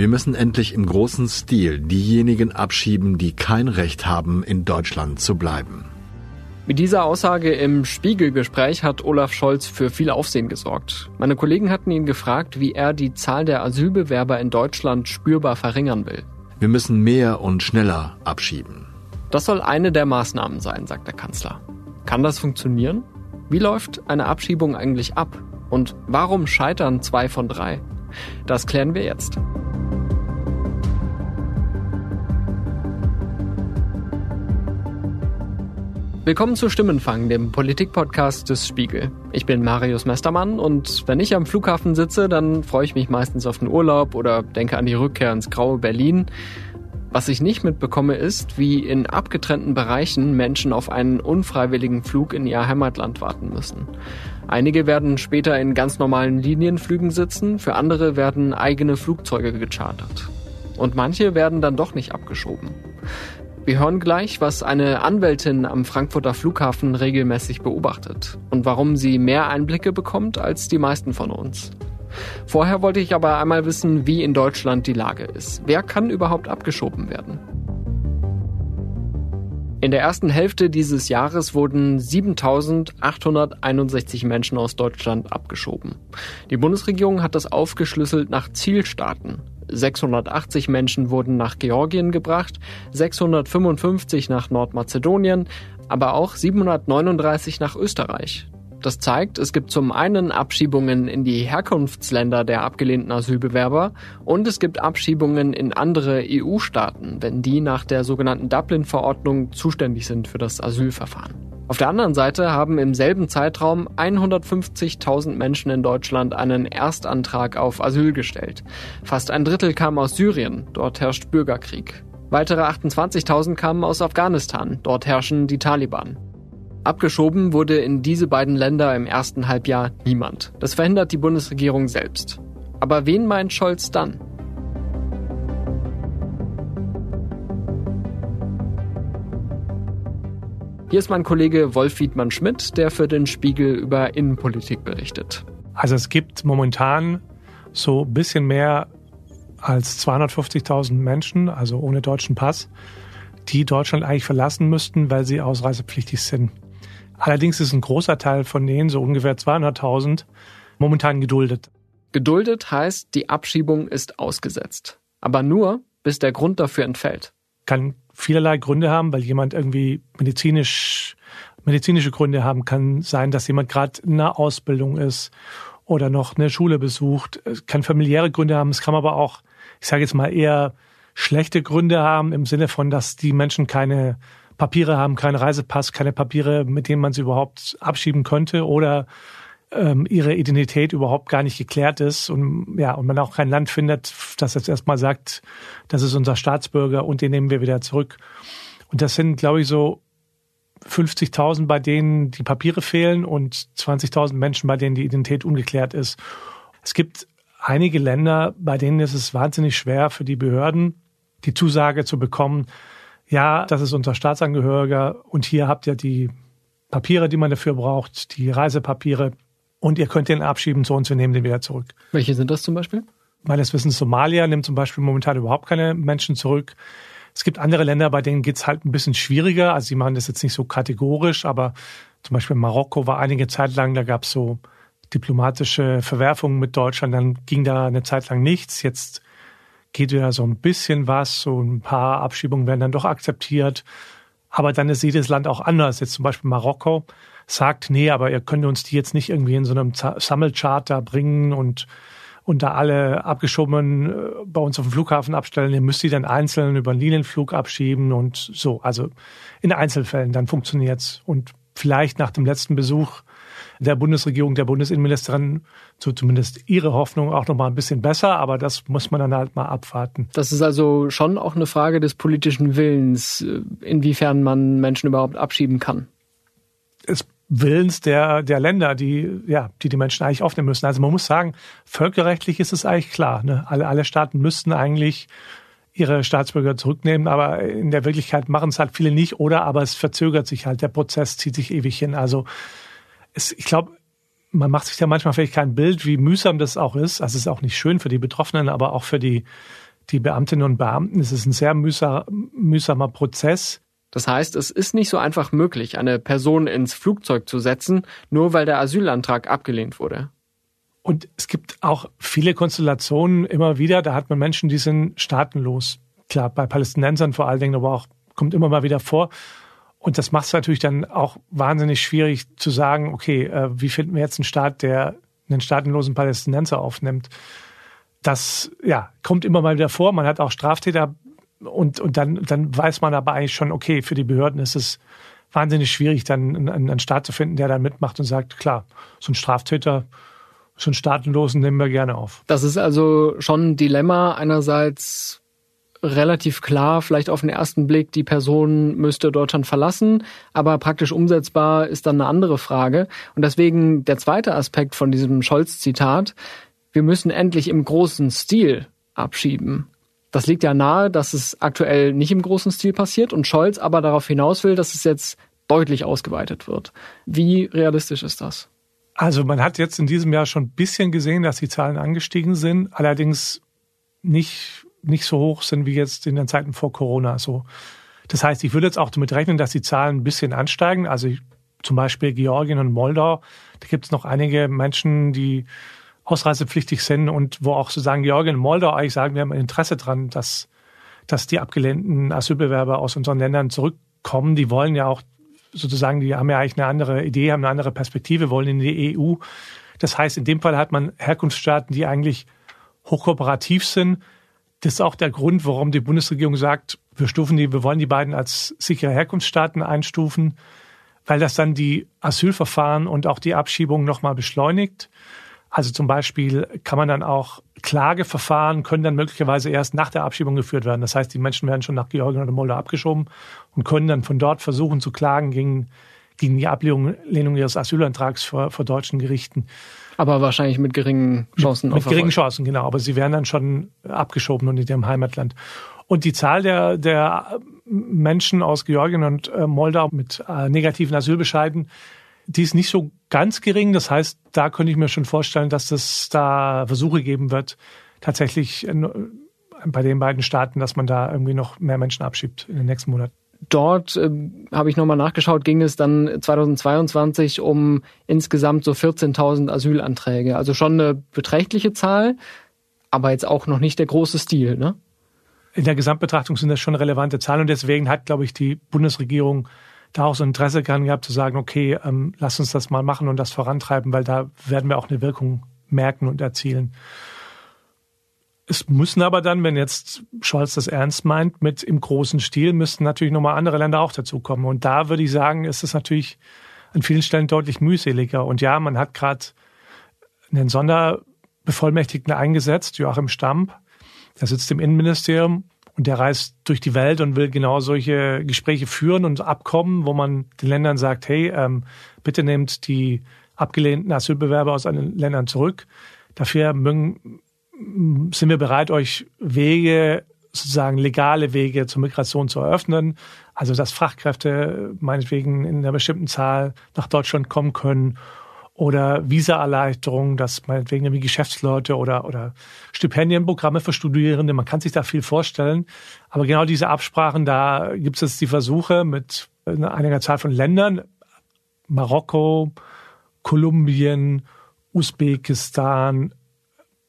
Wir müssen endlich im großen Stil diejenigen abschieben, die kein Recht haben, in Deutschland zu bleiben. Mit dieser Aussage im Spiegelgespräch hat Olaf Scholz für viel Aufsehen gesorgt. Meine Kollegen hatten ihn gefragt, wie er die Zahl der Asylbewerber in Deutschland spürbar verringern will. Wir müssen mehr und schneller abschieben. Das soll eine der Maßnahmen sein, sagt der Kanzler. Kann das funktionieren? Wie läuft eine Abschiebung eigentlich ab? Und warum scheitern zwei von drei? Das klären wir jetzt. Willkommen zu Stimmenfang, dem Politikpodcast des Spiegel. Ich bin Marius Mestermann und wenn ich am Flughafen sitze, dann freue ich mich meistens auf den Urlaub oder denke an die Rückkehr ins graue Berlin. Was ich nicht mitbekomme, ist, wie in abgetrennten Bereichen Menschen auf einen unfreiwilligen Flug in ihr Heimatland warten müssen. Einige werden später in ganz normalen Linienflügen sitzen, für andere werden eigene Flugzeuge gechartert. Und manche werden dann doch nicht abgeschoben. Wir hören gleich, was eine Anwältin am Frankfurter Flughafen regelmäßig beobachtet und warum sie mehr Einblicke bekommt als die meisten von uns. Vorher wollte ich aber einmal wissen, wie in Deutschland die Lage ist. Wer kann überhaupt abgeschoben werden? In der ersten Hälfte dieses Jahres wurden 7.861 Menschen aus Deutschland abgeschoben. Die Bundesregierung hat das aufgeschlüsselt nach Zielstaaten. 680 Menschen wurden nach Georgien gebracht, 655 nach Nordmazedonien, aber auch 739 nach Österreich. Das zeigt, es gibt zum einen Abschiebungen in die Herkunftsländer der abgelehnten Asylbewerber und es gibt Abschiebungen in andere EU-Staaten, wenn die nach der sogenannten Dublin-Verordnung zuständig sind für das Asylverfahren. Auf der anderen Seite haben im selben Zeitraum 150.000 Menschen in Deutschland einen Erstantrag auf Asyl gestellt. Fast ein Drittel kam aus Syrien, dort herrscht Bürgerkrieg. Weitere 28.000 kamen aus Afghanistan, dort herrschen die Taliban. Abgeschoben wurde in diese beiden Länder im ersten Halbjahr niemand. Das verhindert die Bundesregierung selbst. Aber wen meint Scholz dann? Hier ist mein Kollege Wolf Wiedmann Schmidt, der für den Spiegel über Innenpolitik berichtet. Also es gibt momentan so ein bisschen mehr als 250.000 Menschen, also ohne deutschen Pass, die Deutschland eigentlich verlassen müssten, weil sie ausreisepflichtig sind. Allerdings ist ein großer Teil von denen, so ungefähr 200.000, momentan geduldet. Geduldet heißt, die Abschiebung ist ausgesetzt. Aber nur, bis der Grund dafür entfällt. Kann vielerlei Gründe haben, weil jemand irgendwie medizinisch, medizinische Gründe haben kann sein, dass jemand gerade in einer Ausbildung ist oder noch eine Schule besucht. Es kann familiäre Gründe haben. Es kann aber auch, ich sage jetzt mal eher schlechte Gründe haben im Sinne von, dass die Menschen keine Papiere haben, keinen Reisepass, keine Papiere, mit denen man sie überhaupt abschieben könnte oder ähm, ihre Identität überhaupt gar nicht geklärt ist und ja und man auch kein Land findet, das jetzt erstmal sagt, das ist unser Staatsbürger und den nehmen wir wieder zurück. Und das sind, glaube ich, so 50.000, bei denen die Papiere fehlen und 20.000 Menschen, bei denen die Identität ungeklärt ist. Es gibt einige Länder, bei denen ist es wahnsinnig schwer für die Behörden, die Zusage zu bekommen, ja, das ist unser Staatsangehöriger und hier habt ihr die Papiere, die man dafür braucht, die Reisepapiere und ihr könnt den abschieben zu uns, wir nehmen den wieder zurück. Welche sind das zum Beispiel? Meines Wissens Somalia nimmt zum Beispiel momentan überhaupt keine Menschen zurück. Es gibt andere Länder, bei denen geht's halt ein bisschen schwieriger. Also sie machen das jetzt nicht so kategorisch, aber zum Beispiel Marokko war einige Zeit lang, da gab's so diplomatische Verwerfungen mit Deutschland, dann ging da eine Zeit lang nichts. Jetzt geht wieder so ein bisschen was, so ein paar Abschiebungen werden dann doch akzeptiert. Aber dann ist jedes Land auch anders. Jetzt zum Beispiel Marokko sagt, nee, aber ihr könnt uns die jetzt nicht irgendwie in so einem Sammelcharter bringen und, und da alle abgeschoben äh, bei uns auf dem Flughafen abstellen. Ihr müsst die dann einzeln über einen Linienflug abschieben und so. Also in Einzelfällen, dann funktioniert's. Und vielleicht nach dem letzten Besuch der Bundesregierung, der Bundesinnenministerin, so zumindest ihre Hoffnung auch noch mal ein bisschen besser, aber das muss man dann halt mal abwarten. Das ist also schon auch eine Frage des politischen Willens, inwiefern man Menschen überhaupt abschieben kann. Es Willens der, der Länder, die, ja, die die Menschen eigentlich aufnehmen müssen. Also man muss sagen, völkerrechtlich ist es eigentlich klar. Ne? Alle, alle Staaten müssten eigentlich ihre Staatsbürger zurücknehmen, aber in der Wirklichkeit machen es halt viele nicht oder aber es verzögert sich halt. Der Prozess zieht sich ewig hin. Also es, ich glaube, man macht sich da manchmal vielleicht kein Bild, wie mühsam das auch ist. Also es ist auch nicht schön für die Betroffenen, aber auch für die die Beamtinnen und Beamten. Es ist ein sehr mühsamer Prozess. Das heißt, es ist nicht so einfach möglich, eine Person ins Flugzeug zu setzen, nur weil der Asylantrag abgelehnt wurde. Und es gibt auch viele Konstellationen immer wieder, da hat man Menschen, die sind staatenlos. Klar, bei Palästinensern vor allen Dingen, aber auch kommt immer mal wieder vor. Und das macht es natürlich dann auch wahnsinnig schwierig zu sagen, okay, äh, wie finden wir jetzt einen Staat, der einen staatenlosen Palästinenser aufnimmt? Das ja, kommt immer mal wieder vor. Man hat auch Straftäter und, und dann, dann weiß man aber eigentlich schon, okay, für die Behörden ist es wahnsinnig schwierig, dann einen, einen Staat zu finden, der da mitmacht und sagt, klar, so ein Straftäter, so einen Staatenlosen nehmen wir gerne auf. Das ist also schon ein Dilemma. Einerseits relativ klar, vielleicht auf den ersten Blick, die Person müsste Deutschland verlassen, aber praktisch umsetzbar ist dann eine andere Frage. Und deswegen der zweite Aspekt von diesem Scholz-Zitat, wir müssen endlich im großen Stil abschieben. Das liegt ja nahe, dass es aktuell nicht im großen Stil passiert und Scholz aber darauf hinaus will, dass es jetzt deutlich ausgeweitet wird. Wie realistisch ist das? Also man hat jetzt in diesem Jahr schon ein bisschen gesehen, dass die Zahlen angestiegen sind, allerdings nicht, nicht so hoch sind wie jetzt in den Zeiten vor Corona. So. Das heißt, ich würde jetzt auch damit rechnen, dass die Zahlen ein bisschen ansteigen. Also ich, zum Beispiel Georgien und Moldau, da gibt es noch einige Menschen, die ausreisepflichtig sind und wo auch sozusagen Georgien und Moldau eigentlich sagen, wir haben ein Interesse dran, dass, dass die abgelehnten Asylbewerber aus unseren Ländern zurückkommen. Die wollen ja auch sozusagen, die haben ja eigentlich eine andere Idee, haben eine andere Perspektive, wollen in die EU. Das heißt, in dem Fall hat man Herkunftsstaaten, die eigentlich hochkooperativ sind. Das ist auch der Grund, warum die Bundesregierung sagt, wir stufen die, wir wollen die beiden als sichere Herkunftsstaaten einstufen, weil das dann die Asylverfahren und auch die Abschiebung nochmal beschleunigt. Also zum Beispiel kann man dann auch Klageverfahren können dann möglicherweise erst nach der Abschiebung geführt werden. Das heißt, die Menschen werden schon nach Georgien oder Moldau abgeschoben und können dann von dort versuchen zu klagen gegen, gegen die Ablehnung ihres Asylantrags vor, vor deutschen Gerichten. Aber wahrscheinlich mit geringen Chancen. Mit, mit geringen Chancen, genau. Aber sie werden dann schon abgeschoben und in ihrem Heimatland. Und die Zahl der, der Menschen aus Georgien und äh, Moldau mit äh, negativen Asylbescheiden die ist nicht so ganz gering. Das heißt, da könnte ich mir schon vorstellen, dass es da Versuche geben wird, tatsächlich bei den beiden Staaten, dass man da irgendwie noch mehr Menschen abschiebt in den nächsten Monaten. Dort äh, habe ich nochmal nachgeschaut, ging es dann 2022 um insgesamt so 14.000 Asylanträge. Also schon eine beträchtliche Zahl, aber jetzt auch noch nicht der große Stil, ne? In der Gesamtbetrachtung sind das schon relevante Zahlen und deswegen hat, glaube ich, die Bundesregierung da auch so Interesse dran gehabt zu sagen, okay, ähm, lass uns das mal machen und das vorantreiben, weil da werden wir auch eine Wirkung merken und erzielen. Es müssen aber dann, wenn jetzt Scholz das ernst meint, mit im großen Stil, müssten natürlich nochmal andere Länder auch dazukommen. Und da würde ich sagen, ist es natürlich an vielen Stellen deutlich mühseliger. Und ja, man hat gerade einen Sonderbevollmächtigten eingesetzt, Joachim Stamp, der sitzt im Innenministerium und der reist durch die Welt und will genau solche Gespräche führen und Abkommen, wo man den Ländern sagt, hey, ähm, bitte nehmt die abgelehnten Asylbewerber aus den Ländern zurück. Dafür mögen, sind wir bereit, euch Wege, sozusagen legale Wege zur Migration zu eröffnen. Also dass Fachkräfte meinetwegen in einer bestimmten Zahl nach Deutschland kommen können oder Visa-Erleichterungen, dass meinetwegen irgendwie Geschäftsleute oder, oder Stipendienprogramme für Studierende, man kann sich da viel vorstellen. Aber genau diese Absprachen, da gibt es jetzt die Versuche mit einiger Zahl von Ländern, Marokko, Kolumbien, Usbekistan,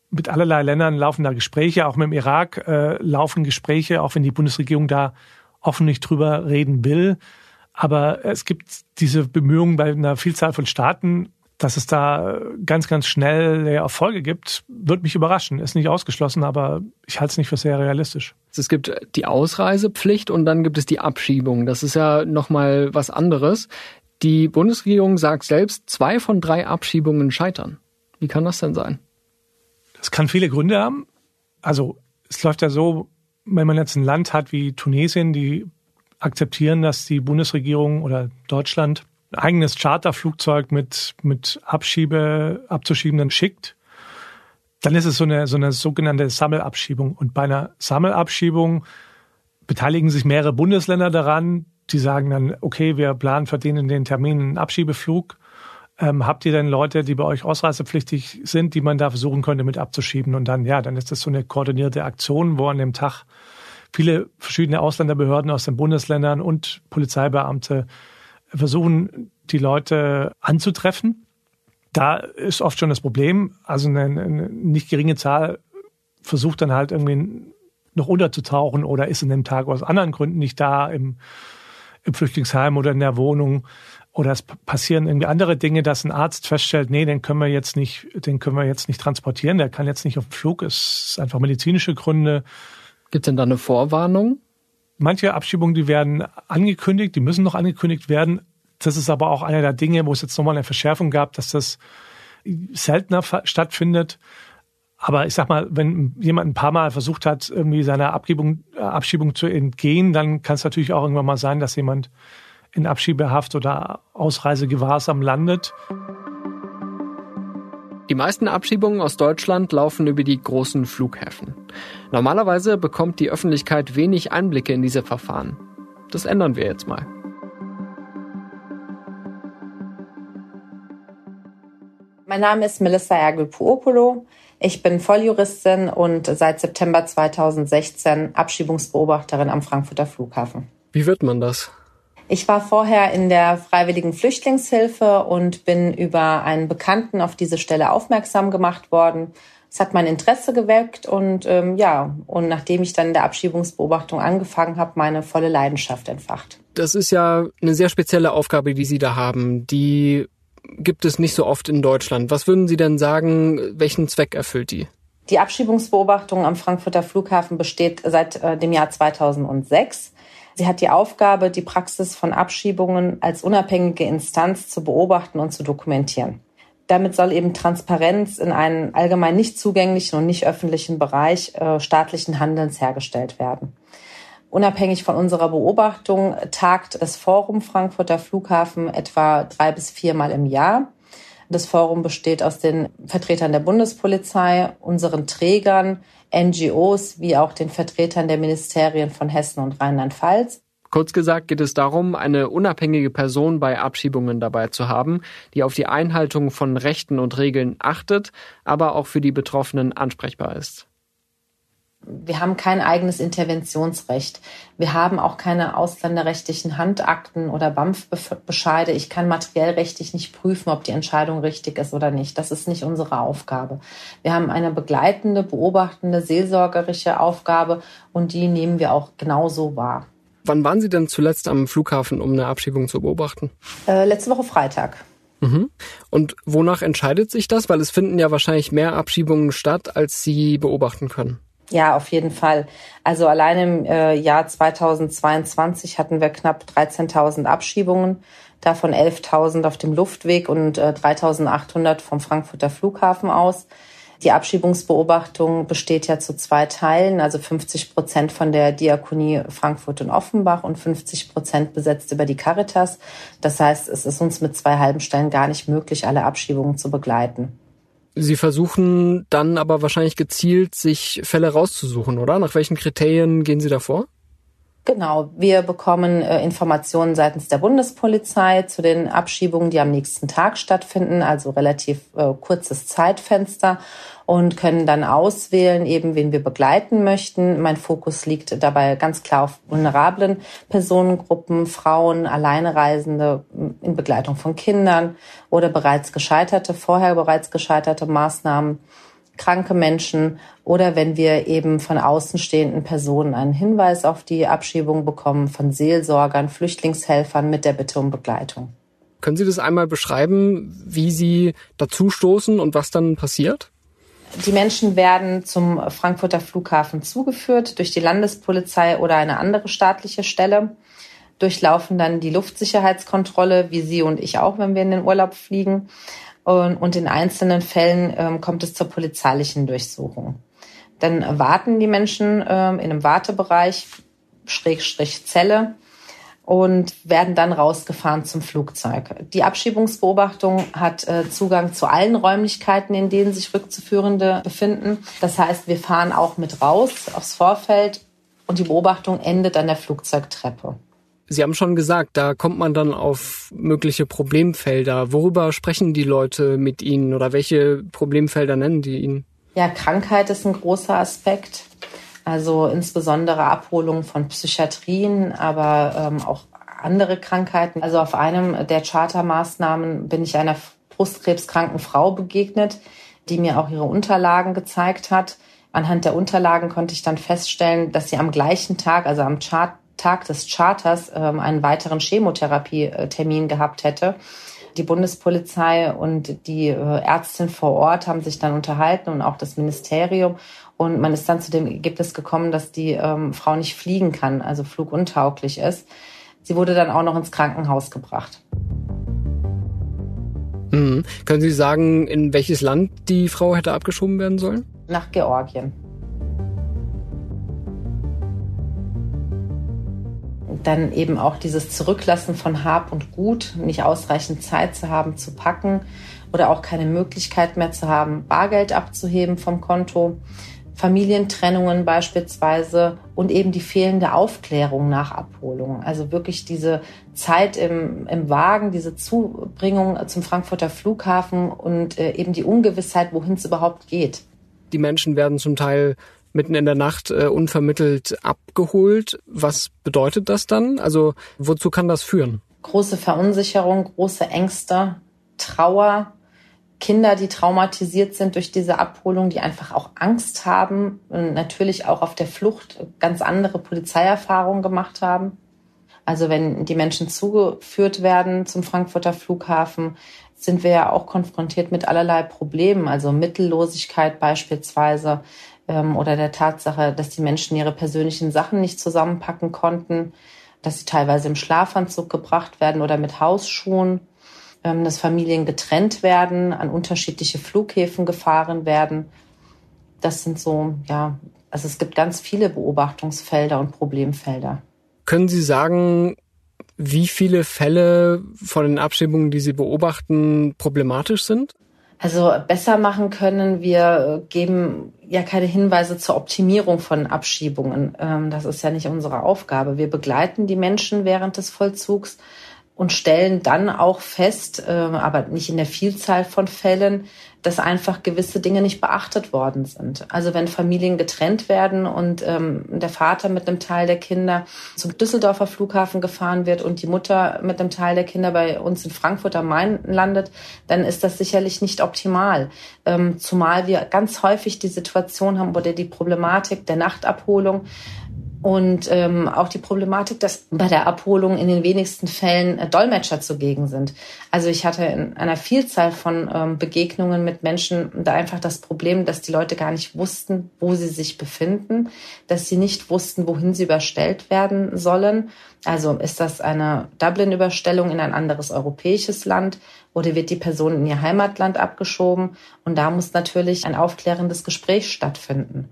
mit allerlei Ländern laufen da Gespräche, auch mit dem Irak äh, laufen Gespräche, auch wenn die Bundesregierung da offen nicht drüber reden will. Aber es gibt diese Bemühungen bei einer Vielzahl von Staaten, dass es da ganz, ganz schnell Erfolge gibt, wird mich überraschen. Ist nicht ausgeschlossen, aber ich halte es nicht für sehr realistisch. Es gibt die Ausreisepflicht und dann gibt es die Abschiebung. Das ist ja nochmal was anderes. Die Bundesregierung sagt selbst, zwei von drei Abschiebungen scheitern. Wie kann das denn sein? Das kann viele Gründe haben. Also es läuft ja so, wenn man jetzt ein Land hat wie Tunesien, die akzeptieren, dass die Bundesregierung oder Deutschland eigenes Charterflugzeug mit, mit Abschiebe, Abzuschiebenden schickt, dann ist es so eine, so eine sogenannte Sammelabschiebung. Und bei einer Sammelabschiebung beteiligen sich mehrere Bundesländer daran. Die sagen dann, okay, wir planen für den in den Termin einen Abschiebeflug. ähm, habt ihr denn Leute, die bei euch ausreisepflichtig sind, die man da versuchen könnte mit abzuschieben? Und dann, ja, dann ist das so eine koordinierte Aktion, wo an dem Tag viele verschiedene Ausländerbehörden aus den Bundesländern und Polizeibeamte versuchen, die Leute anzutreffen. Da ist oft schon das Problem, also eine, eine nicht geringe Zahl versucht dann halt irgendwie noch unterzutauchen oder ist in dem Tag aus anderen Gründen nicht da im, im Flüchtlingsheim oder in der Wohnung oder es passieren irgendwie andere Dinge, dass ein Arzt feststellt, nee, den können wir jetzt nicht, den können wir jetzt nicht transportieren, der kann jetzt nicht auf den Flug, es ist einfach medizinische Gründe. Gibt es denn da eine Vorwarnung? Manche Abschiebungen, die werden angekündigt, die müssen noch angekündigt werden. Das ist aber auch einer der Dinge, wo es jetzt nochmal eine Verschärfung gab, dass das seltener stattfindet. Aber ich sag mal, wenn jemand ein paar Mal versucht hat, irgendwie seiner Abgebung, Abschiebung zu entgehen, dann kann es natürlich auch irgendwann mal sein, dass jemand in Abschiebehaft oder Ausreisegewahrsam landet. Die meisten Abschiebungen aus Deutschland laufen über die großen Flughäfen. Normalerweise bekommt die Öffentlichkeit wenig Einblicke in diese Verfahren. Das ändern wir jetzt mal. Mein Name ist Melissa Ergel-Puopolo. Ich bin Volljuristin und seit September 2016 Abschiebungsbeobachterin am Frankfurter Flughafen. Wie wird man das? Ich war vorher in der Freiwilligen Flüchtlingshilfe und bin über einen Bekannten auf diese Stelle aufmerksam gemacht worden. Es hat mein Interesse geweckt und ähm, ja, und nachdem ich dann in der Abschiebungsbeobachtung angefangen habe, meine volle Leidenschaft entfacht. Das ist ja eine sehr spezielle Aufgabe, die Sie da haben. Die gibt es nicht so oft in Deutschland. Was würden Sie denn sagen, welchen Zweck erfüllt die? Die Abschiebungsbeobachtung am Frankfurter Flughafen besteht seit äh, dem Jahr 2006. Sie hat die Aufgabe, die Praxis von Abschiebungen als unabhängige Instanz zu beobachten und zu dokumentieren. Damit soll eben Transparenz in einen allgemein nicht zugänglichen und nicht öffentlichen Bereich äh, staatlichen Handelns hergestellt werden. Unabhängig von unserer Beobachtung tagt das Forum Frankfurter Flughafen etwa drei bis viermal im Jahr. Das Forum besteht aus den Vertretern der Bundespolizei, unseren Trägern, NGOs wie auch den Vertretern der Ministerien von Hessen und Rheinland-Pfalz. Kurz gesagt geht es darum, eine unabhängige Person bei Abschiebungen dabei zu haben, die auf die Einhaltung von Rechten und Regeln achtet, aber auch für die Betroffenen ansprechbar ist. Wir haben kein eigenes Interventionsrecht. Wir haben auch keine ausländerrechtlichen Handakten oder BAMF-Bescheide. Ich kann materiellrechtlich nicht prüfen, ob die Entscheidung richtig ist oder nicht. Das ist nicht unsere Aufgabe. Wir haben eine begleitende, beobachtende, seelsorgerische Aufgabe und die nehmen wir auch genauso wahr. Wann waren Sie denn zuletzt am Flughafen, um eine Abschiebung zu beobachten? Äh, letzte Woche Freitag. Mhm. Und wonach entscheidet sich das? Weil es finden ja wahrscheinlich mehr Abschiebungen statt, als Sie beobachten können. Ja, auf jeden Fall. Also allein im äh, Jahr 2022 hatten wir knapp 13.000 Abschiebungen, davon 11.000 auf dem Luftweg und äh, 3.800 vom Frankfurter Flughafen aus. Die Abschiebungsbeobachtung besteht ja zu zwei Teilen, also 50 Prozent von der Diakonie Frankfurt und Offenbach und 50 Prozent besetzt über die Caritas. Das heißt, es ist uns mit zwei halben Stellen gar nicht möglich, alle Abschiebungen zu begleiten. Sie versuchen dann aber wahrscheinlich gezielt, sich Fälle rauszusuchen, oder? Nach welchen Kriterien gehen Sie da vor? Genau, wir bekommen äh, Informationen seitens der Bundespolizei zu den Abschiebungen, die am nächsten Tag stattfinden, also relativ äh, kurzes Zeitfenster und können dann auswählen, eben wen wir begleiten möchten. Mein Fokus liegt dabei ganz klar auf vulnerablen Personengruppen, Frauen, Alleinereisende in Begleitung von Kindern oder bereits gescheiterte, vorher bereits gescheiterte Maßnahmen kranke Menschen oder wenn wir eben von außenstehenden Personen einen Hinweis auf die Abschiebung bekommen, von Seelsorgern, Flüchtlingshelfern mit der Bitte um Begleitung. Können Sie das einmal beschreiben, wie Sie dazu stoßen und was dann passiert? Die Menschen werden zum Frankfurter Flughafen zugeführt durch die Landespolizei oder eine andere staatliche Stelle, durchlaufen dann die Luftsicherheitskontrolle, wie Sie und ich auch, wenn wir in den Urlaub fliegen. Und, in einzelnen Fällen ähm, kommt es zur polizeilichen Durchsuchung. Dann warten die Menschen ähm, in einem Wartebereich, Schrägstrich Zelle, und werden dann rausgefahren zum Flugzeug. Die Abschiebungsbeobachtung hat äh, Zugang zu allen Räumlichkeiten, in denen sich Rückzuführende befinden. Das heißt, wir fahren auch mit raus aufs Vorfeld und die Beobachtung endet an der Flugzeugtreppe. Sie haben schon gesagt, da kommt man dann auf mögliche Problemfelder. Worüber sprechen die Leute mit Ihnen oder welche Problemfelder nennen die Ihnen? Ja, Krankheit ist ein großer Aspekt. Also insbesondere Abholung von Psychiatrien, aber ähm, auch andere Krankheiten. Also auf einem der Chartermaßnahmen bin ich einer brustkrebskranken Frau begegnet, die mir auch ihre Unterlagen gezeigt hat. Anhand der Unterlagen konnte ich dann feststellen, dass sie am gleichen Tag, also am Chart Tag des Charters, ähm, einen weiteren Chemotherapietermin gehabt hätte. Die Bundespolizei und die äh, Ärztin vor Ort haben sich dann unterhalten und auch das Ministerium. Und man ist dann zu dem Ergebnis gekommen, dass die ähm, Frau nicht fliegen kann, also fluguntauglich ist. Sie wurde dann auch noch ins Krankenhaus gebracht. Mhm. Können Sie sagen, in welches Land die Frau hätte abgeschoben werden sollen? Nach Georgien. Dann eben auch dieses Zurücklassen von Hab und Gut, nicht ausreichend Zeit zu haben, zu packen oder auch keine Möglichkeit mehr zu haben, Bargeld abzuheben vom Konto. Familientrennungen beispielsweise und eben die fehlende Aufklärung nach Abholung. Also wirklich diese Zeit im, im Wagen, diese Zubringung zum Frankfurter Flughafen und äh, eben die Ungewissheit, wohin es überhaupt geht. Die Menschen werden zum Teil mitten in der Nacht äh, unvermittelt abgeholt. Was bedeutet das dann? Also wozu kann das führen? Große Verunsicherung, große Ängste, Trauer, Kinder, die traumatisiert sind durch diese Abholung, die einfach auch Angst haben und natürlich auch auf der Flucht ganz andere Polizeierfahrungen gemacht haben. Also wenn die Menschen zugeführt werden zum Frankfurter Flughafen, sind wir ja auch konfrontiert mit allerlei Problemen, also Mittellosigkeit beispielsweise ähm, oder der Tatsache, dass die Menschen ihre persönlichen Sachen nicht zusammenpacken konnten, dass sie teilweise im Schlafanzug gebracht werden oder mit Hausschuhen ähm, dass Familien getrennt werden, an unterschiedliche Flughäfen gefahren werden. Das sind so, ja, also es gibt ganz viele Beobachtungsfelder und Problemfelder. Können Sie sagen, wie viele Fälle von den Abschiebungen, die Sie beobachten, problematisch sind? Also besser machen können. Wir geben ja keine Hinweise zur Optimierung von Abschiebungen. Ähm, das ist ja nicht unsere Aufgabe. Wir begleiten die Menschen während des Vollzugs und stellen dann auch fest, äh, aber nicht in der Vielzahl von Fällen, dass einfach gewisse Dinge nicht beachtet worden sind. Also wenn Familien getrennt werden und ähm, der Vater mit einem Teil der Kinder zum Düsseldorfer Flughafen gefahren wird und die Mutter mit einem Teil der Kinder bei uns in Frankfurt am Main landet, dann ist das sicherlich nicht optimal. Ähm, zumal wir ganz häufig die Situation haben oder die Problematik der Nachtabholung, und ähm, auch die Problematik, dass bei der Abholung in den wenigsten Fällen äh, Dolmetscher zugegen sind. Also ich hatte in einer Vielzahl von ähm, Begegnungen mit Menschen da einfach das Problem, dass die Leute gar nicht wussten, wo sie sich befinden, dass sie nicht wussten, wohin sie überstellt werden sollen. Also ist das eine Dublin-Überstellung in ein anderes europäisches Land oder wird die Person in ihr Heimatland abgeschoben? Und da muss natürlich ein aufklärendes Gespräch stattfinden.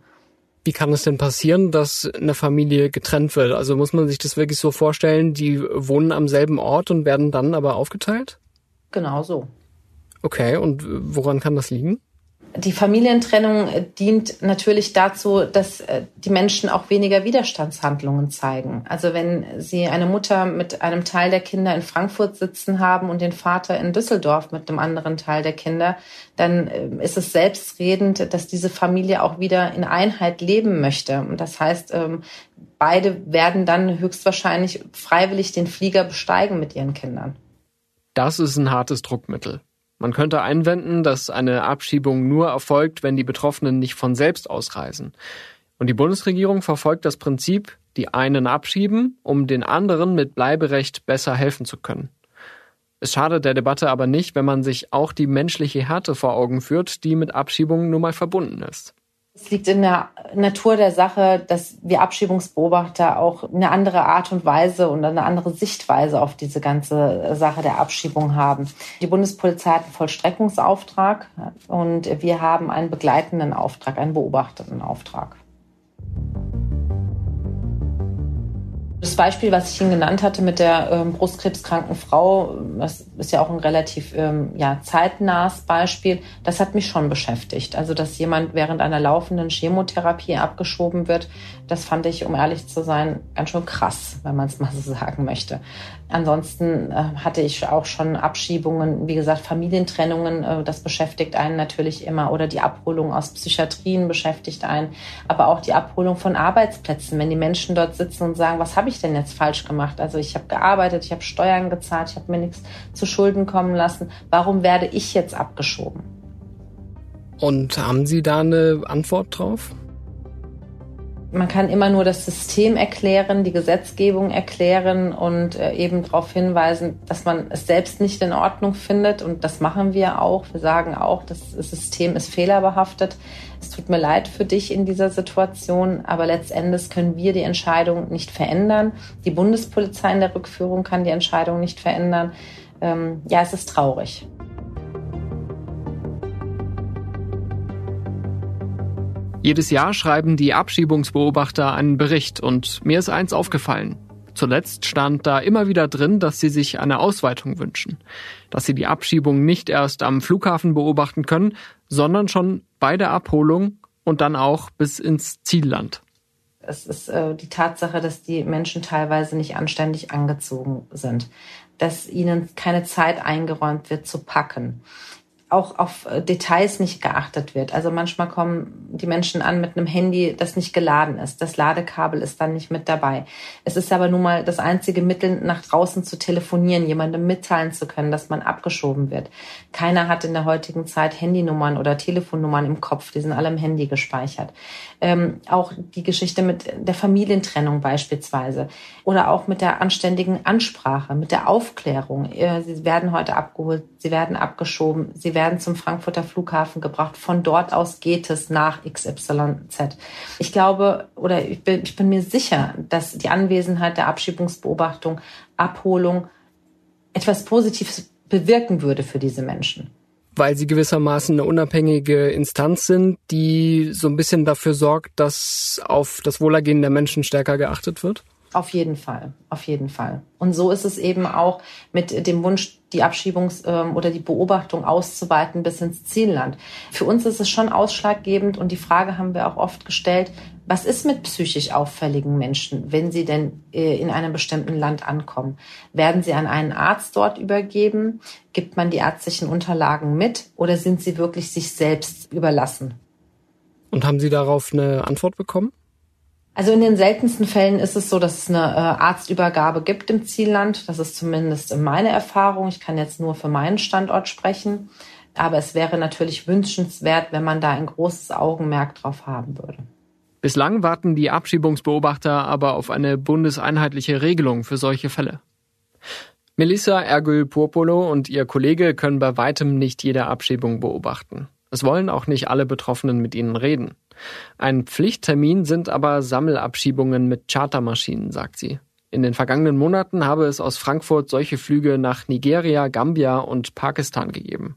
Wie kann es denn passieren, dass eine Familie getrennt wird? Also muss man sich das wirklich so vorstellen, die wohnen am selben Ort und werden dann aber aufgeteilt? Genau so. Okay, und woran kann das liegen? Die Familientrennung dient natürlich dazu, dass äh, die Menschen auch weniger Widerstandshandlungen zeigen. Also wenn Sie eine Mutter mit einem Teil der Kinder in Frankfurt sitzen haben und den Vater in Düsseldorf mit einem anderen Teil der Kinder, dann äh, ist es selbstredend, dass diese Familie auch wieder in Einheit leben möchte. Und das heißt, ähm, beide werden dann höchstwahrscheinlich freiwillig den Flieger besteigen mit ihren Kindern. Das ist ein hartes Druckmittel. Man könnte einwenden, dass eine Abschiebung nur erfolgt, wenn die Betroffenen nicht von selbst ausreisen. Und die Bundesregierung verfolgt das Prinzip, die einen abschieben, um den anderen mit Bleiberecht besser helfen zu können. Es schadet der Debatte aber nicht, wenn man sich auch die menschliche Härte vor Augen führt, die mit Abschiebungen nun mal verbunden ist. Es liegt in der Natur der Sache, dass wir Abschiebungsbeobachter auch eine andere Art und Weise und eine andere Sichtweise auf diese ganze Sache der Abschiebung haben. Die Bundespolizei hat einen Vollstreckungsauftrag und wir haben einen begleitenden Auftrag, einen beobachtenden Auftrag. Das Beispiel, was ich Ihnen genannt hatte mit der ähm, brustkrebskranken Frau, das ist ja auch ein relativ ähm, ja, zeitnahes Beispiel, das hat mich schon beschäftigt. Also, dass jemand während einer laufenden Chemotherapie abgeschoben wird, das fand ich, um ehrlich zu sein, ganz schön krass, wenn man es mal so sagen möchte. Ansonsten äh, hatte ich auch schon Abschiebungen, wie gesagt, Familientrennungen, äh, das beschäftigt einen natürlich immer, oder die Abholung aus Psychiatrien beschäftigt einen, aber auch die Abholung von Arbeitsplätzen, wenn die Menschen dort sitzen und sagen, was habe ich denn jetzt falsch gemacht? Also ich habe gearbeitet, ich habe Steuern gezahlt, ich habe mir nichts zu Schulden kommen lassen. Warum werde ich jetzt abgeschoben? Und haben Sie da eine Antwort drauf? Man kann immer nur das System erklären, die Gesetzgebung erklären und äh, eben darauf hinweisen, dass man es selbst nicht in Ordnung findet. Und das machen wir auch. Wir sagen auch, das System ist fehlerbehaftet. Es tut mir leid für dich in dieser Situation, aber letztendlich können wir die Entscheidung nicht verändern. Die Bundespolizei in der Rückführung kann die Entscheidung nicht verändern. Ähm, ja, es ist traurig. Jedes Jahr schreiben die Abschiebungsbeobachter einen Bericht und mir ist eins aufgefallen. Zuletzt stand da immer wieder drin, dass sie sich eine Ausweitung wünschen, dass sie die Abschiebung nicht erst am Flughafen beobachten können, sondern schon bei der Abholung und dann auch bis ins Zielland. Es ist äh, die Tatsache, dass die Menschen teilweise nicht anständig angezogen sind, dass ihnen keine Zeit eingeräumt wird zu packen auch auf äh, Details nicht geachtet wird. Also manchmal kommen die Menschen an mit einem Handy, das nicht geladen ist. Das Ladekabel ist dann nicht mit dabei. Es ist aber nun mal das einzige Mittel, nach draußen zu telefonieren, jemandem mitteilen zu können, dass man abgeschoben wird. Keiner hat in der heutigen Zeit Handynummern oder Telefonnummern im Kopf. Die sind alle im Handy gespeichert. Ähm, auch die Geschichte mit der Familientrennung beispielsweise oder auch mit der anständigen Ansprache, mit der Aufklärung. Äh, sie werden heute abgeholt, sie werden abgeschoben, sie werden zum Frankfurter Flughafen gebracht. Von dort aus geht es nach XYZ. Ich glaube oder ich bin, ich bin mir sicher, dass die Anwesenheit der Abschiebungsbeobachtung, Abholung etwas Positives bewirken würde für diese Menschen weil sie gewissermaßen eine unabhängige Instanz sind, die so ein bisschen dafür sorgt, dass auf das Wohlergehen der Menschen stärker geachtet wird? Auf jeden Fall, auf jeden Fall. Und so ist es eben auch mit dem Wunsch, die Abschiebungs- ähm, oder die Beobachtung auszuweiten bis ins Zielland. Für uns ist es schon ausschlaggebend und die Frage haben wir auch oft gestellt, was ist mit psychisch auffälligen Menschen, wenn sie denn äh, in einem bestimmten Land ankommen? Werden sie an einen Arzt dort übergeben? Gibt man die ärztlichen Unterlagen mit oder sind sie wirklich sich selbst überlassen? Und haben Sie darauf eine Antwort bekommen? Also in den seltensten Fällen ist es so, dass es eine äh, Arztübergabe gibt im Zielland. Das ist zumindest meine Erfahrung. Ich kann jetzt nur für meinen Standort sprechen. Aber es wäre natürlich wünschenswert, wenn man da ein großes Augenmerk drauf haben würde. Bislang warten die Abschiebungsbeobachter aber auf eine bundeseinheitliche Regelung für solche Fälle. Melissa Ergül-Purpolo und ihr Kollege können bei weitem nicht jede Abschiebung beobachten. Es wollen auch nicht alle Betroffenen mit ihnen reden. Ein Pflichttermin sind aber Sammelabschiebungen mit Chartermaschinen, sagt sie. In den vergangenen Monaten habe es aus Frankfurt solche Flüge nach Nigeria, Gambia und Pakistan gegeben.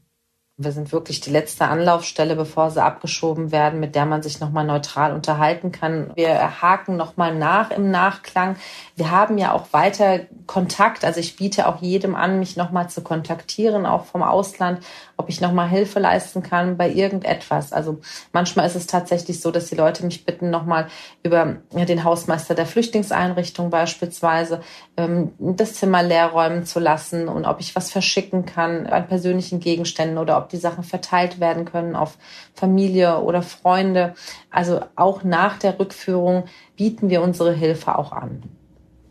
Wir sind wirklich die letzte Anlaufstelle, bevor sie abgeschoben werden, mit der man sich nochmal neutral unterhalten kann. Wir haken nochmal nach im Nachklang. Wir haben ja auch weiter Kontakt. Also ich biete auch jedem an, mich nochmal zu kontaktieren, auch vom Ausland, ob ich nochmal Hilfe leisten kann bei irgendetwas. Also manchmal ist es tatsächlich so, dass die Leute mich bitten, nochmal über den Hausmeister der Flüchtlingseinrichtung beispielsweise ähm, das Zimmer leer räumen zu lassen und ob ich was verschicken kann an persönlichen Gegenständen oder ob die Sachen verteilt werden können auf Familie oder Freunde. Also auch nach der Rückführung bieten wir unsere Hilfe auch an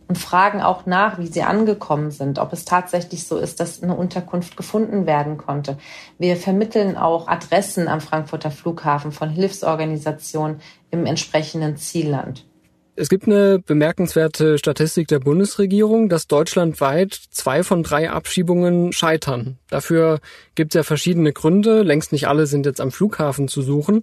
und fragen auch nach, wie sie angekommen sind, ob es tatsächlich so ist, dass eine Unterkunft gefunden werden konnte. Wir vermitteln auch Adressen am Frankfurter Flughafen von Hilfsorganisationen im entsprechenden Zielland. Es gibt eine bemerkenswerte Statistik der Bundesregierung, dass deutschlandweit zwei von drei Abschiebungen scheitern. Dafür gibt es ja verschiedene Gründe. Längst nicht alle sind jetzt am Flughafen zu suchen.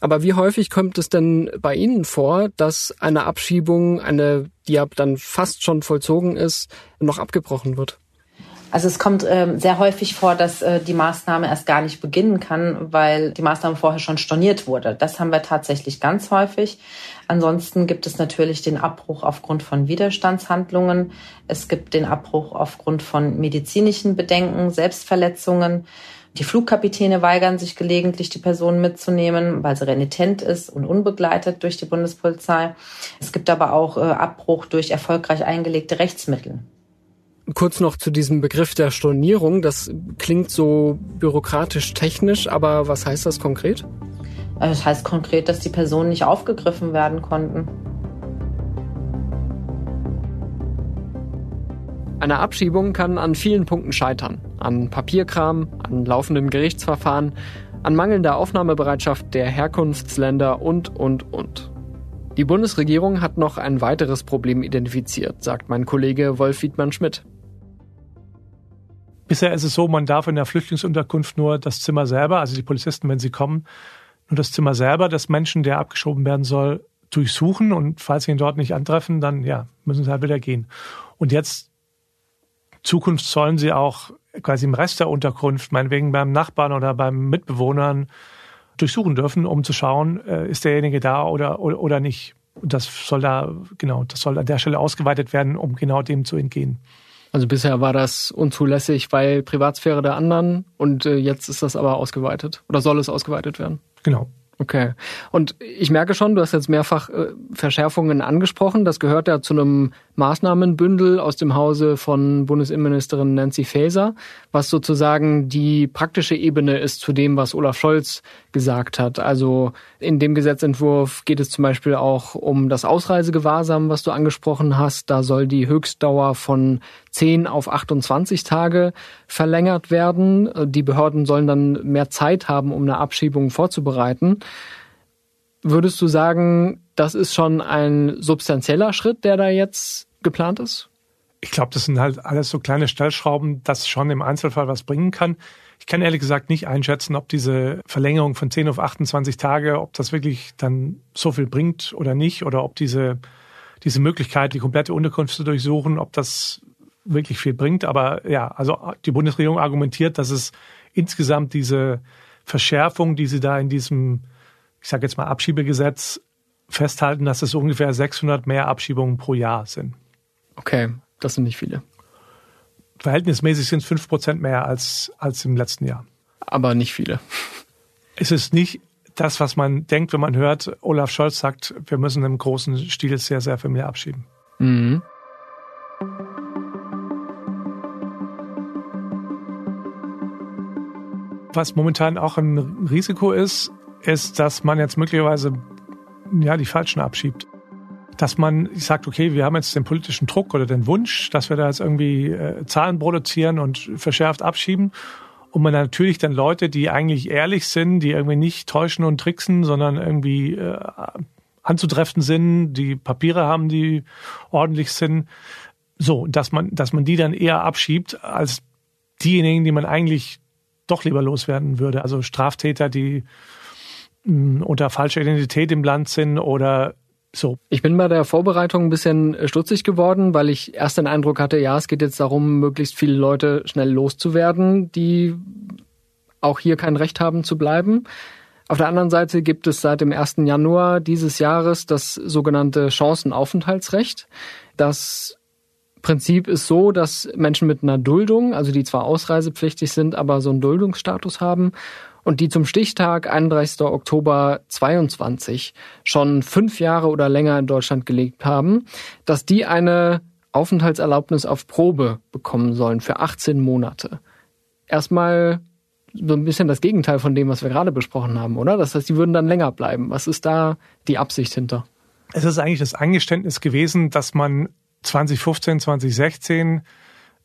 Aber wie häufig kommt es denn bei Ihnen vor, dass eine Abschiebung, eine, die ja dann fast schon vollzogen ist, noch abgebrochen wird? Also es kommt ähm, sehr häufig vor, dass äh, die Maßnahme erst gar nicht beginnen kann, weil die Maßnahme vorher schon storniert wurde. Das haben wir tatsächlich ganz häufig. Ansonsten gibt es natürlich den Abbruch aufgrund von Widerstandshandlungen. Es gibt den Abbruch aufgrund von medizinischen Bedenken, Selbstverletzungen. Die Flugkapitäne weigern sich gelegentlich, die Person mitzunehmen, weil sie renitent ist und unbegleitet durch die Bundespolizei. Es gibt aber auch äh, Abbruch durch erfolgreich eingelegte Rechtsmittel. Kurz noch zu diesem Begriff der Stornierung. Das klingt so bürokratisch technisch, aber was heißt das konkret? Das heißt konkret, dass die Personen nicht aufgegriffen werden konnten. Eine Abschiebung kann an vielen Punkten scheitern. An Papierkram, an laufenden Gerichtsverfahren, an mangelnder Aufnahmebereitschaft der Herkunftsländer und, und, und. Die Bundesregierung hat noch ein weiteres Problem identifiziert, sagt mein Kollege Wolf Wiedmann-Schmidt. Bisher ist es so, man darf in der Flüchtlingsunterkunft nur das Zimmer selber, also die Polizisten, wenn sie kommen, nur das Zimmer selber des Menschen, der abgeschoben werden soll, durchsuchen und falls sie ihn dort nicht antreffen, dann ja, müssen sie halt wieder gehen. Und jetzt Zukunft sollen sie auch quasi im Rest der Unterkunft, meinetwegen beim Nachbarn oder beim Mitbewohnern, durchsuchen dürfen, um zu schauen, äh, ist derjenige da oder, oder, oder nicht. Und das soll da, genau, das soll an der Stelle ausgeweitet werden, um genau dem zu entgehen. Also bisher war das unzulässig, weil Privatsphäre der anderen und äh, jetzt ist das aber ausgeweitet oder soll es ausgeweitet werden? Genau. Okay. Und ich merke schon, du hast jetzt mehrfach äh, Verschärfungen angesprochen. Das gehört ja zu einem Maßnahmenbündel aus dem Hause von Bundesinnenministerin Nancy Faeser, was sozusagen die praktische Ebene ist zu dem, was Olaf Scholz gesagt hat. Also in dem Gesetzentwurf geht es zum Beispiel auch um das Ausreisegewahrsam, was du angesprochen hast. Da soll die Höchstdauer von 10 auf 28 Tage verlängert werden. Die Behörden sollen dann mehr Zeit haben, um eine Abschiebung vorzubereiten. Würdest du sagen, das ist schon ein substanzieller Schritt, der da jetzt geplant ist? Ich glaube, das sind halt alles so kleine Stellschrauben, das schon im Einzelfall was bringen kann. Ich kann ehrlich gesagt nicht einschätzen, ob diese Verlängerung von 10 auf 28 Tage, ob das wirklich dann so viel bringt oder nicht, oder ob diese, diese Möglichkeit, die komplette Unterkunft zu durchsuchen, ob das wirklich viel bringt. Aber ja, also die Bundesregierung argumentiert, dass es insgesamt diese Verschärfung, die sie da in diesem, ich sage jetzt mal Abschiebegesetz festhalten, dass es ungefähr 600 mehr Abschiebungen pro Jahr sind. Okay, das sind nicht viele. Verhältnismäßig sind es 5 Prozent mehr als, als im letzten Jahr. Aber nicht viele. Es ist nicht das, was man denkt, wenn man hört, Olaf Scholz sagt, wir müssen im großen Stil sehr, sehr viel mehr abschieben. Mhm. Was momentan auch ein Risiko ist, ist, dass man jetzt möglicherweise ja, die Falschen abschiebt. Dass man sagt, okay, wir haben jetzt den politischen Druck oder den Wunsch, dass wir da jetzt irgendwie äh, Zahlen produzieren und verschärft abschieben. Und man natürlich dann Leute, die eigentlich ehrlich sind, die irgendwie nicht täuschen und tricksen, sondern irgendwie äh, anzutreffen sind, die Papiere haben, die ordentlich sind. So, dass man, dass man die dann eher abschiebt als diejenigen, die man eigentlich doch lieber loswerden würde. Also Straftäter, die mh, unter falscher Identität im Land sind oder so. Ich bin bei der Vorbereitung ein bisschen stutzig geworden, weil ich erst den Eindruck hatte, ja, es geht jetzt darum, möglichst viele Leute schnell loszuwerden, die auch hier kein Recht haben zu bleiben. Auf der anderen Seite gibt es seit dem 1. Januar dieses Jahres das sogenannte Chancenaufenthaltsrecht. Das Prinzip ist so, dass Menschen mit einer Duldung, also die zwar ausreisepflichtig sind, aber so einen Duldungsstatus haben und die zum Stichtag 31. Oktober 22 schon fünf Jahre oder länger in Deutschland gelebt haben, dass die eine Aufenthaltserlaubnis auf Probe bekommen sollen für 18 Monate. Erstmal so ein bisschen das Gegenteil von dem, was wir gerade besprochen haben, oder? Das heißt, die würden dann länger bleiben. Was ist da die Absicht hinter? Es ist eigentlich das Eingeständnis gewesen, dass man 2015, 2016,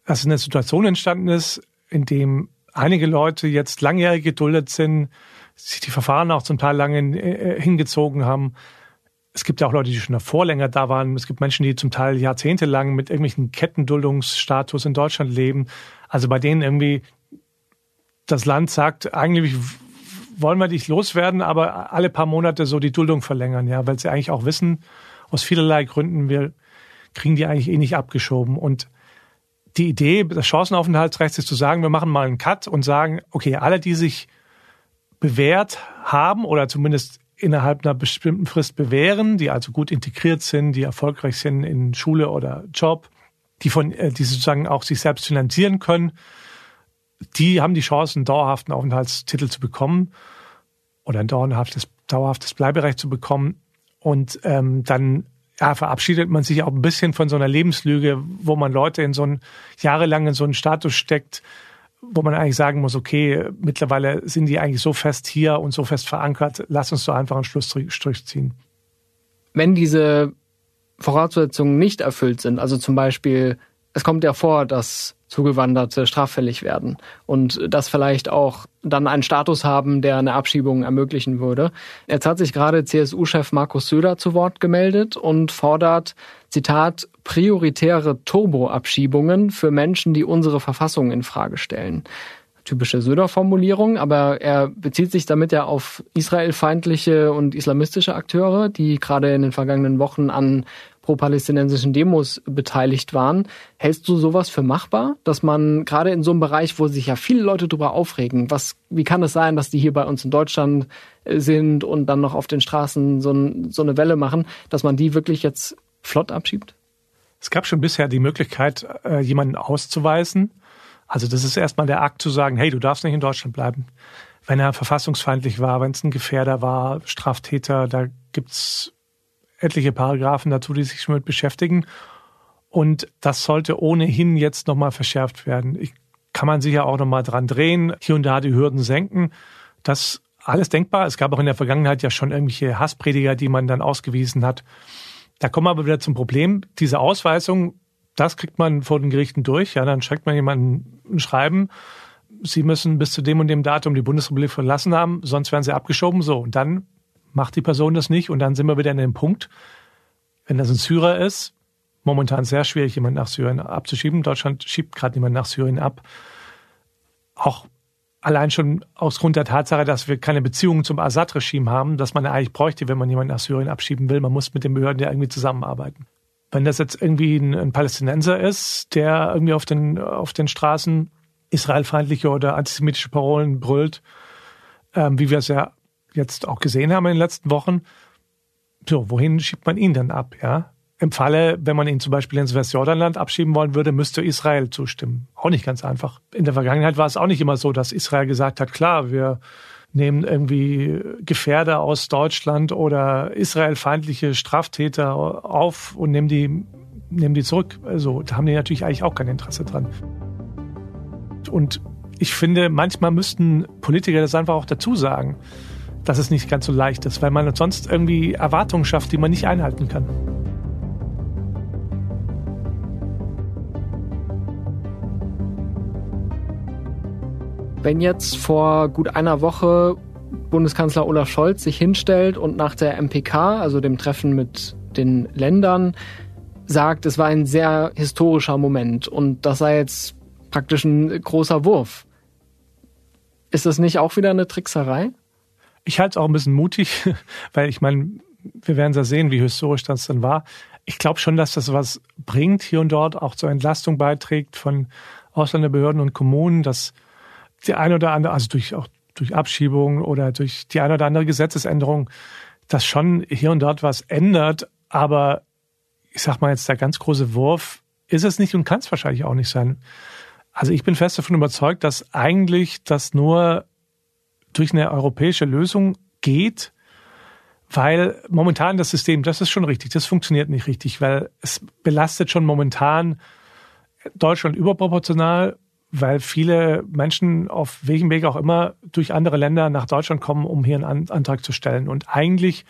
dass eine Situation entstanden ist, in dem einige Leute jetzt langjährig geduldet sind, sich die Verfahren auch zum Teil lange äh, hingezogen haben. Es gibt ja auch Leute, die schon davor länger da waren. Es gibt Menschen, die zum Teil jahrzehntelang mit irgendwelchen Kettenduldungsstatus in Deutschland leben. Also bei denen irgendwie das Land sagt, eigentlich wollen wir dich loswerden, aber alle paar Monate so die Duldung verlängern, ja, weil sie eigentlich auch wissen, aus vielerlei Gründen, wir kriegen die eigentlich eh nicht abgeschoben. Und die Idee des Chancenaufenthaltsrechts ist zu sagen, wir machen mal einen Cut und sagen, okay, alle, die sich bewährt haben oder zumindest innerhalb einer bestimmten Frist bewähren, die also gut integriert sind, die erfolgreich sind in Schule oder Job, die von, äh, die sozusagen auch sich selbst finanzieren können, die haben die Chance, einen dauerhaften Aufenthaltstitel zu bekommen oder ein dauerhaftes, dauerhaftes Bleiberecht zu bekommen. Und ähm, dann ja, verabschiedet man sich auch ein bisschen von so einer Lebenslüge, wo man Leute in so einen jahrelang in so einen Status steckt, wo man eigentlich sagen muss, okay, mittlerweile sind die eigentlich so fest hier und so fest verankert, lass uns so einfach einen Schlussstrich ziehen. Wenn diese Voraussetzungen nicht erfüllt sind, also zum Beispiel, es kommt ja vor, dass Zugewanderte straffällig werden und das vielleicht auch dann einen Status haben, der eine Abschiebung ermöglichen würde. Jetzt hat sich gerade CSU-Chef Markus Söder zu Wort gemeldet und fordert, Zitat, prioritäre Turboabschiebungen für Menschen, die unsere Verfassung in Frage stellen. Typische Söder-Formulierung, aber er bezieht sich damit ja auf israelfeindliche und islamistische Akteure, die gerade in den vergangenen Wochen an pro-palästinensischen Demos beteiligt waren. Hältst du sowas für machbar, dass man gerade in so einem Bereich, wo sich ja viele Leute darüber aufregen, was, wie kann es sein, dass die hier bei uns in Deutschland äh, sind und dann noch auf den Straßen so, ein, so eine Welle machen, dass man die wirklich jetzt flott abschiebt? Es gab schon bisher die Möglichkeit, äh, jemanden auszuweisen. Also das ist erstmal der Akt zu sagen, hey, du darfst nicht in Deutschland bleiben. Wenn er verfassungsfeindlich war, wenn es ein Gefährder war, Straftäter, da gibt's etliche Paragraphen dazu, die sich schon mit beschäftigen. Und das sollte ohnehin jetzt nochmal verschärft werden. Ich, kann man sich ja auch nochmal dran drehen, hier und da die Hürden senken. Das alles denkbar. Es gab auch in der Vergangenheit ja schon irgendwelche Hassprediger, die man dann ausgewiesen hat. Da kommen wir aber wieder zum Problem. Diese Ausweisung, das kriegt man vor den Gerichten durch. Ja, dann schreibt man jemanden ein Schreiben. Sie müssen bis zu dem und dem Datum die Bundesrepublik verlassen haben, sonst werden sie abgeschoben. So. Und dann macht die Person das nicht und dann sind wir wieder an dem Punkt, wenn das ein Syrer ist, momentan sehr schwierig, jemanden nach Syrien abzuschieben. Deutschland schiebt gerade niemanden nach Syrien ab. Auch allein schon aus Grund der Tatsache, dass wir keine Beziehungen zum Assad-Regime haben, dass man eigentlich bräuchte, wenn man jemanden nach Syrien abschieben will. Man muss mit den Behörden ja irgendwie zusammenarbeiten. Wenn das jetzt irgendwie ein, ein Palästinenser ist, der irgendwie auf den, auf den Straßen israelfeindliche oder antisemitische Parolen brüllt, ähm, wie wir es ja jetzt auch gesehen haben in den letzten Wochen, so, wohin schiebt man ihn dann ab, ja? Im Falle, wenn man ihn zum Beispiel ins Westjordanland abschieben wollen würde, müsste Israel zustimmen. Auch nicht ganz einfach. In der Vergangenheit war es auch nicht immer so, dass Israel gesagt hat, klar, wir nehmen irgendwie Gefährder aus Deutschland oder israelfeindliche Straftäter auf und nehmen die, nehmen die zurück. Also da haben die natürlich eigentlich auch kein Interesse dran. Und ich finde, manchmal müssten Politiker das einfach auch dazu sagen dass es nicht ganz so leicht ist, weil man sonst irgendwie Erwartungen schafft, die man nicht einhalten kann. Wenn jetzt vor gut einer Woche Bundeskanzler Olaf Scholz sich hinstellt und nach der MPK, also dem Treffen mit den Ländern, sagt, es war ein sehr historischer Moment und das sei jetzt praktisch ein großer Wurf. Ist das nicht auch wieder eine Trickserei? Ich halte es auch ein bisschen mutig, weil ich meine, wir werden ja sehen, wie historisch das dann war. Ich glaube schon, dass das was bringt hier und dort, auch zur Entlastung beiträgt von Ausländerbehörden und Kommunen, dass die eine oder andere, also durch auch durch Abschiebung oder durch die eine oder andere Gesetzesänderung, das schon hier und dort was ändert. Aber ich sag mal jetzt der ganz große Wurf ist es nicht und kann es wahrscheinlich auch nicht sein. Also ich bin fest davon überzeugt, dass eigentlich das nur durch eine europäische Lösung geht, weil momentan das System, das ist schon richtig, das funktioniert nicht richtig, weil es belastet schon momentan Deutschland überproportional, weil viele Menschen auf welchem Weg auch immer durch andere Länder nach Deutschland kommen, um hier einen Antrag zu stellen. Und eigentlich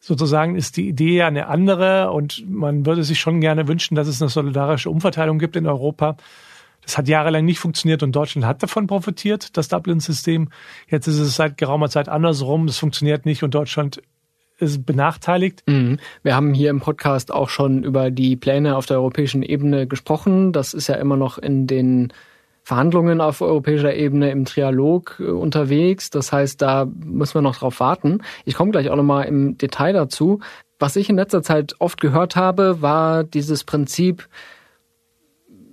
sozusagen ist die Idee ja eine andere und man würde sich schon gerne wünschen, dass es eine solidarische Umverteilung gibt in Europa. Das hat jahrelang nicht funktioniert und Deutschland hat davon profitiert, das Dublin-System. Jetzt ist es seit geraumer Zeit andersrum. Das funktioniert nicht und Deutschland ist benachteiligt. Mhm. Wir haben hier im Podcast auch schon über die Pläne auf der europäischen Ebene gesprochen. Das ist ja immer noch in den Verhandlungen auf europäischer Ebene im Trialog äh, unterwegs. Das heißt, da müssen wir noch drauf warten. Ich komme gleich auch nochmal im Detail dazu. Was ich in letzter Zeit oft gehört habe, war dieses Prinzip,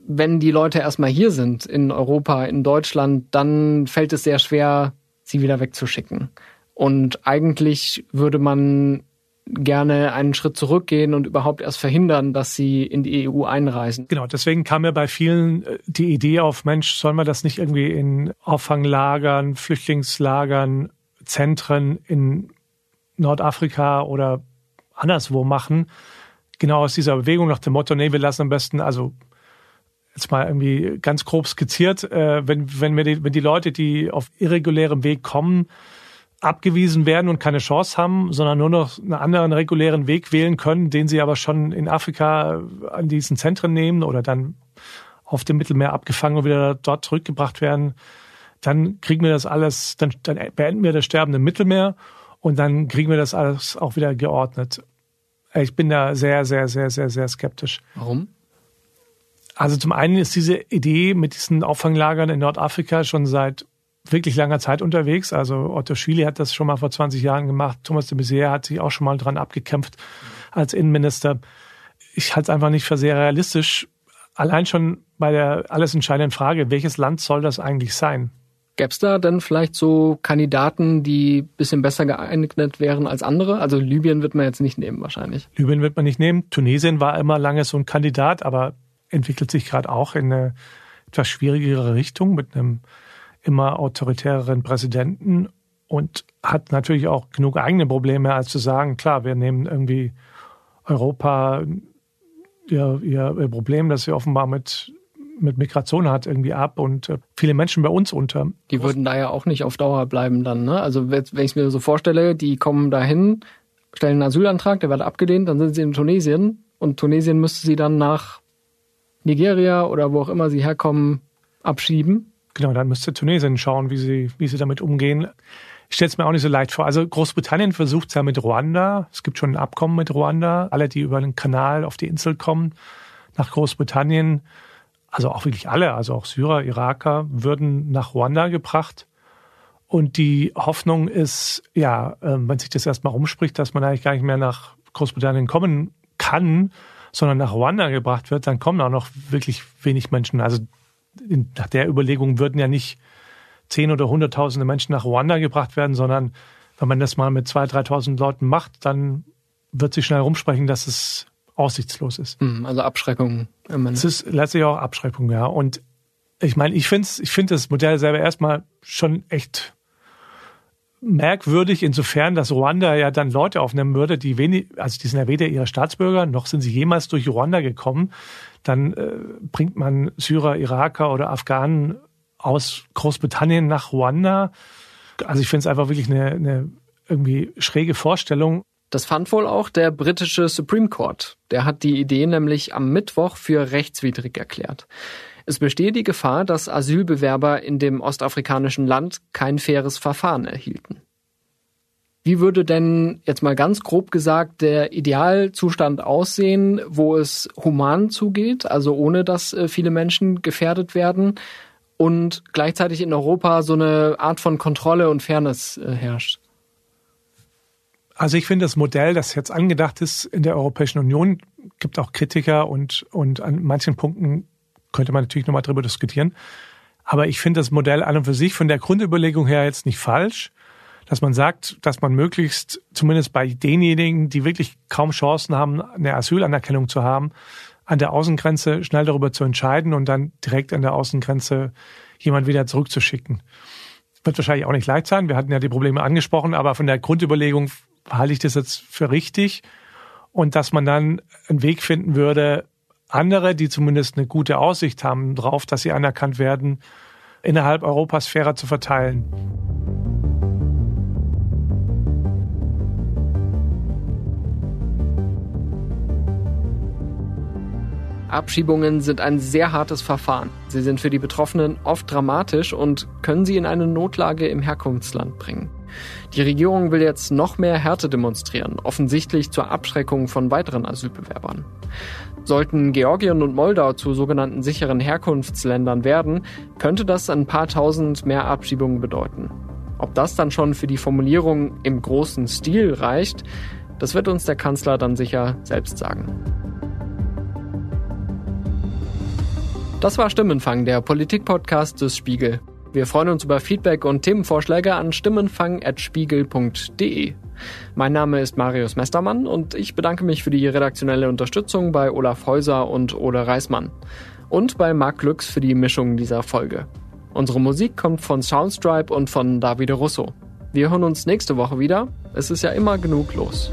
wenn die Leute erstmal hier sind, in Europa, in Deutschland, dann fällt es sehr schwer, sie wieder wegzuschicken. Und eigentlich würde man gerne einen Schritt zurückgehen und überhaupt erst verhindern, dass sie in die EU einreisen. Genau, deswegen kam mir bei vielen äh, die Idee auf, Mensch, sollen wir das nicht irgendwie in Auffanglagern, Flüchtlingslagern, Zentren in Nordafrika oder anderswo machen? Genau aus dieser Bewegung nach dem Motto, nee, wir lassen am besten, also jetzt mal irgendwie ganz grob skizziert, äh, wenn, wenn, wir die, wenn die Leute, die auf irregulärem Weg kommen, abgewiesen werden und keine Chance haben, sondern nur noch einen anderen regulären Weg wählen können, den sie aber schon in Afrika an diesen Zentren nehmen oder dann auf dem Mittelmeer abgefangen und wieder dort zurückgebracht werden, dann kriegen wir das alles, dann, dann beenden wir das Sterben im Mittelmeer und dann kriegen wir das alles auch wieder geordnet. Ich bin da sehr, sehr, sehr, sehr, sehr skeptisch. Warum? Also zum einen ist diese Idee mit diesen Auffanglagern in Nordafrika schon seit wirklich langer Zeit unterwegs. Also Otto Schily hat das schon mal vor 20 Jahren gemacht. Thomas de Maizière hat sich auch schon mal dran abgekämpft als Innenminister. Ich halte es einfach nicht für sehr realistisch. Allein schon bei der alles entscheidenden Frage, welches Land soll das eigentlich sein? Gäbe es da denn vielleicht so Kandidaten, die bisschen besser geeignet wären als andere? Also Libyen wird man jetzt nicht nehmen wahrscheinlich. Libyen wird man nicht nehmen. Tunesien war immer lange so ein Kandidat, aber entwickelt sich gerade auch in eine etwas schwierigere Richtung mit einem immer autoritäreren Präsidenten und hat natürlich auch genug eigene Probleme, als zu sagen, klar, wir nehmen irgendwie Europa ihr, ihr Problem, das sie offenbar mit, mit Migration hat, irgendwie ab und äh, viele Menschen bei uns unter. Die würden da ja auch nicht auf Dauer bleiben dann, ne? Also wenn ich es mir so vorstelle, die kommen dahin, stellen einen Asylantrag, der wird abgelehnt, dann sind sie in Tunesien und Tunesien müsste sie dann nach Nigeria oder wo auch immer sie herkommen, abschieben. Genau, dann müsste Tunesien schauen, wie sie, wie sie damit umgehen. Ich stelle es mir auch nicht so leicht vor. Also Großbritannien versucht es ja mit Ruanda. Es gibt schon ein Abkommen mit Ruanda. Alle, die über den Kanal auf die Insel kommen, nach Großbritannien, also auch wirklich alle, also auch Syrer, Iraker, würden nach Ruanda gebracht. Und die Hoffnung ist, ja, ähm, wenn sich das erstmal rumspricht, dass man eigentlich gar nicht mehr nach Großbritannien kommen kann, sondern nach Ruanda gebracht wird, dann kommen auch noch wirklich wenig Menschen. Also nach der Überlegung würden ja nicht zehn oder hunderttausende Menschen nach Ruanda gebracht werden, sondern wenn man das mal mit zwei, dreitausend Leuten macht, dann wird sich schnell rumsprechen, dass es aussichtslos ist. Hm, also Abschreckung. Es ist letztlich auch Abschreckung, ja. Und ich meine, ich finde ich finde das Modell selber erstmal schon echt merkwürdig, insofern, dass Ruanda ja dann Leute aufnehmen würde, die wenig, also die sind ja weder ihre Staatsbürger, noch sind sie jemals durch Ruanda gekommen. Dann äh, bringt man Syrer, Iraker oder Afghanen aus Großbritannien nach Ruanda. Also ich finde es einfach wirklich eine, eine irgendwie schräge Vorstellung. Das fand wohl auch der britische Supreme Court. Der hat die Idee nämlich am Mittwoch für rechtswidrig erklärt. Es bestehe die Gefahr, dass Asylbewerber in dem ostafrikanischen Land kein faires Verfahren erhielten. Wie würde denn jetzt mal ganz grob gesagt der Idealzustand aussehen, wo es human zugeht, also ohne dass äh, viele Menschen gefährdet werden und gleichzeitig in Europa so eine Art von Kontrolle und Fairness äh, herrscht? Also ich finde das Modell, das jetzt angedacht ist in der Europäischen Union, gibt auch Kritiker und, und an manchen Punkten könnte man natürlich nochmal drüber diskutieren. Aber ich finde das Modell an und für sich von der Grundüberlegung her jetzt nicht falsch, dass man sagt, dass man möglichst zumindest bei denjenigen, die wirklich kaum Chancen haben, eine Asylanerkennung zu haben, an der Außengrenze schnell darüber zu entscheiden und dann direkt an der Außengrenze jemand wieder zurückzuschicken. Wird wahrscheinlich auch nicht leicht sein. Wir hatten ja die Probleme angesprochen, aber von der Grundüberlegung halte ich das jetzt für richtig. Und dass man dann einen Weg finden würde, andere, die zumindest eine gute Aussicht haben darauf, dass sie anerkannt werden, innerhalb Europas fairer zu verteilen. Abschiebungen sind ein sehr hartes Verfahren. Sie sind für die Betroffenen oft dramatisch und können sie in eine Notlage im Herkunftsland bringen. Die Regierung will jetzt noch mehr Härte demonstrieren, offensichtlich zur Abschreckung von weiteren Asylbewerbern. Sollten Georgien und Moldau zu sogenannten sicheren Herkunftsländern werden, könnte das ein paar tausend mehr Abschiebungen bedeuten. Ob das dann schon für die Formulierung im großen Stil reicht, das wird uns der Kanzler dann sicher selbst sagen. Das war Stimmenfang, der Politik-Podcast des Spiegel. Wir freuen uns über Feedback und Themenvorschläge an stimmenfang.spiegel.de. Mein Name ist Marius Mestermann und ich bedanke mich für die redaktionelle Unterstützung bei Olaf Häuser und Ole Reismann und bei Marc Glücks für die Mischung dieser Folge. Unsere Musik kommt von Soundstripe und von Davide Russo. Wir hören uns nächste Woche wieder. Es ist ja immer genug los.